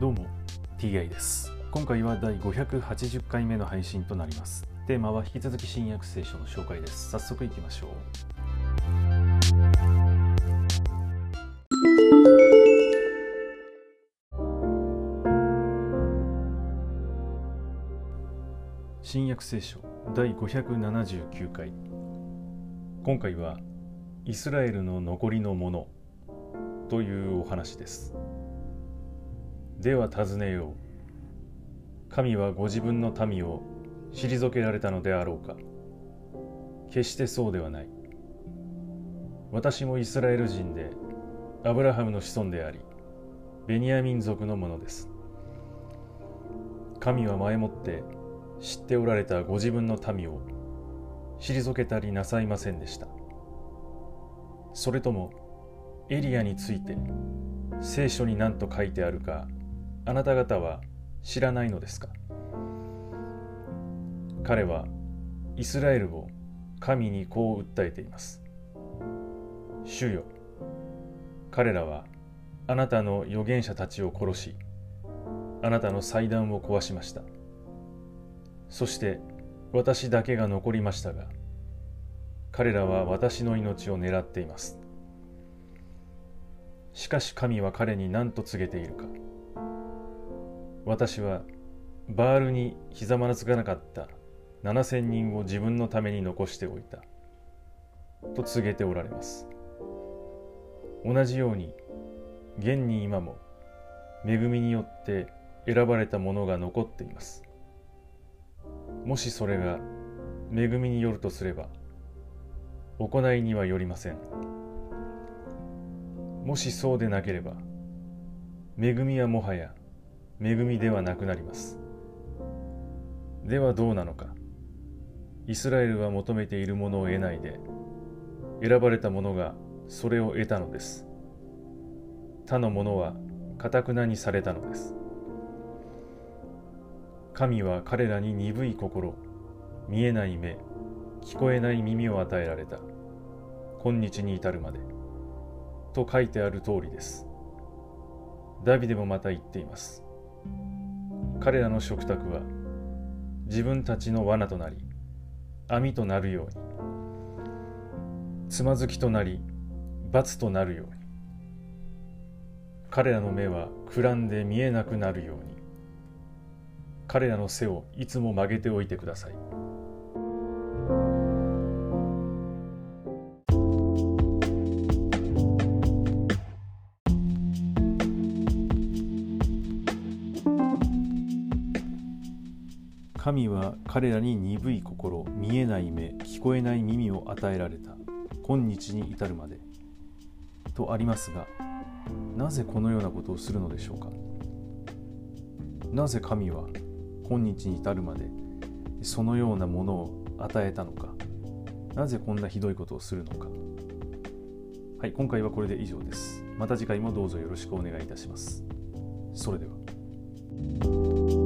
どうも TI です。今回は第580回目の配信となります。テーマは引き続き新約聖書の紹介です。早速いきましょう。新約聖書第579回。今回はイスラエルの残りのものというお話です。では尋ねよう。神はご自分の民を退けられたのであろうか。決してそうではない。私もイスラエル人でアブラハムの子孫でありベニヤ民族のものです。神は前もって知っておられたご自分の民を退けたりなさいませんでした。それともエリアについて聖書に何と書いてあるかあなた方は知らないのですか？彼はイスラエルを神にこう訴えています。主よ彼らはあなたの預言者たちを殺しあなたの祭壇を壊しました。そして私だけが残りましたが彼らは私の命を狙っています。しかし神は彼に何と告げているか。私はバールにひざまなつかなかった。7000人を自分のために残しておいた。と告げておられます。同じように現に今も恵みによって選ばれたものが残っています。もしそれが恵みによるとすれば行いにはよりません。もしそうでなければ恵みはもはや恵みではなくなります。ではどうなのか。イスラエルは求めているものを得ないで選ばれた者がそれを得たのです。他の者はかたくなにされたのです。神は彼らに鈍い心見えない目聞こえない耳を与えられた。今日に至るまで。と書いてある通りです。ダビデもまた言っています。彼らの食卓は自分たちの罠となり網となるようにつまずきとなり罰となるように彼らの目はくらんで見えなくなるように彼らの背をいつも曲げておいてください。神は彼らに鈍い心、見えない目、聞こえない耳を与えられた。今日に至るまで。とありますが、なぜこのようなことをするのでしょうかなぜ神は今日に至るまでそのようなものを与えたのかなぜこんなひどいことをするのかはい、今回はこれで以上です。また次回もどうぞよろしくお願いいたします。それでは。